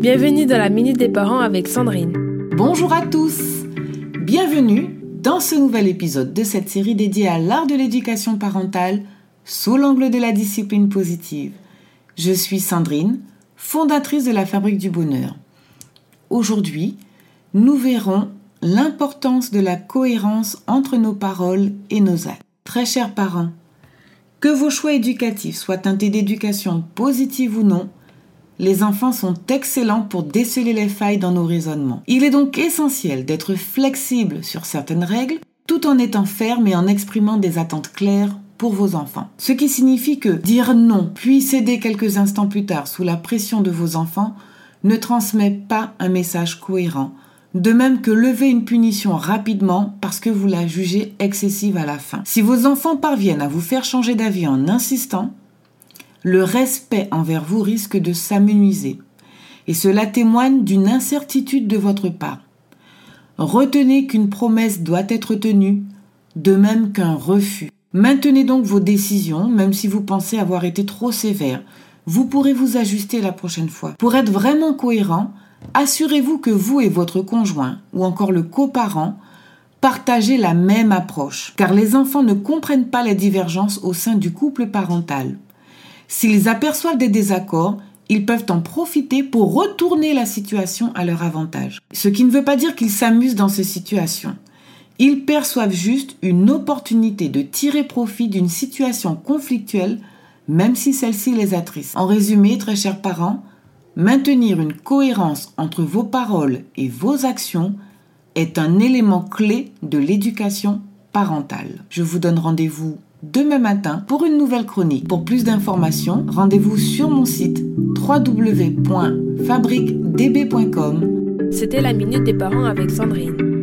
Bienvenue dans la Minute des Parents avec Sandrine. Bonjour à tous. Bienvenue dans ce nouvel épisode de cette série dédiée à l'art de l'éducation parentale sous l'angle de la discipline positive. Je suis Sandrine, fondatrice de la Fabrique du Bonheur. Aujourd'hui, nous verrons l'importance de la cohérence entre nos paroles et nos actes. Très chers parents, que vos choix éducatifs soient teintés d'éducation positive ou non, les enfants sont excellents pour déceler les failles dans nos raisonnements. Il est donc essentiel d'être flexible sur certaines règles tout en étant ferme et en exprimant des attentes claires pour vos enfants. Ce qui signifie que dire non puis céder quelques instants plus tard sous la pression de vos enfants ne transmet pas un message cohérent de même que lever une punition rapidement parce que vous la jugez excessive à la fin. Si vos enfants parviennent à vous faire changer d'avis en insistant, le respect envers vous risque de s'amenuiser. Et cela témoigne d'une incertitude de votre part. Retenez qu'une promesse doit être tenue, de même qu'un refus. Maintenez donc vos décisions, même si vous pensez avoir été trop sévère. Vous pourrez vous ajuster la prochaine fois. Pour être vraiment cohérent, assurez-vous que vous et votre conjoint, ou encore le coparent, partagez la même approche, car les enfants ne comprennent pas les divergences au sein du couple parental. S'ils aperçoivent des désaccords, ils peuvent en profiter pour retourner la situation à leur avantage. Ce qui ne veut pas dire qu'ils s'amusent dans ces situations. Ils perçoivent juste une opportunité de tirer profit d'une situation conflictuelle, même si celle-ci les attriste. En résumé, très chers parents, Maintenir une cohérence entre vos paroles et vos actions est un élément clé de l'éducation parentale. Je vous donne rendez-vous demain matin pour une nouvelle chronique. Pour plus d'informations, rendez-vous sur mon site www.fabriquedb.com. C'était la Minute des Parents avec Sandrine.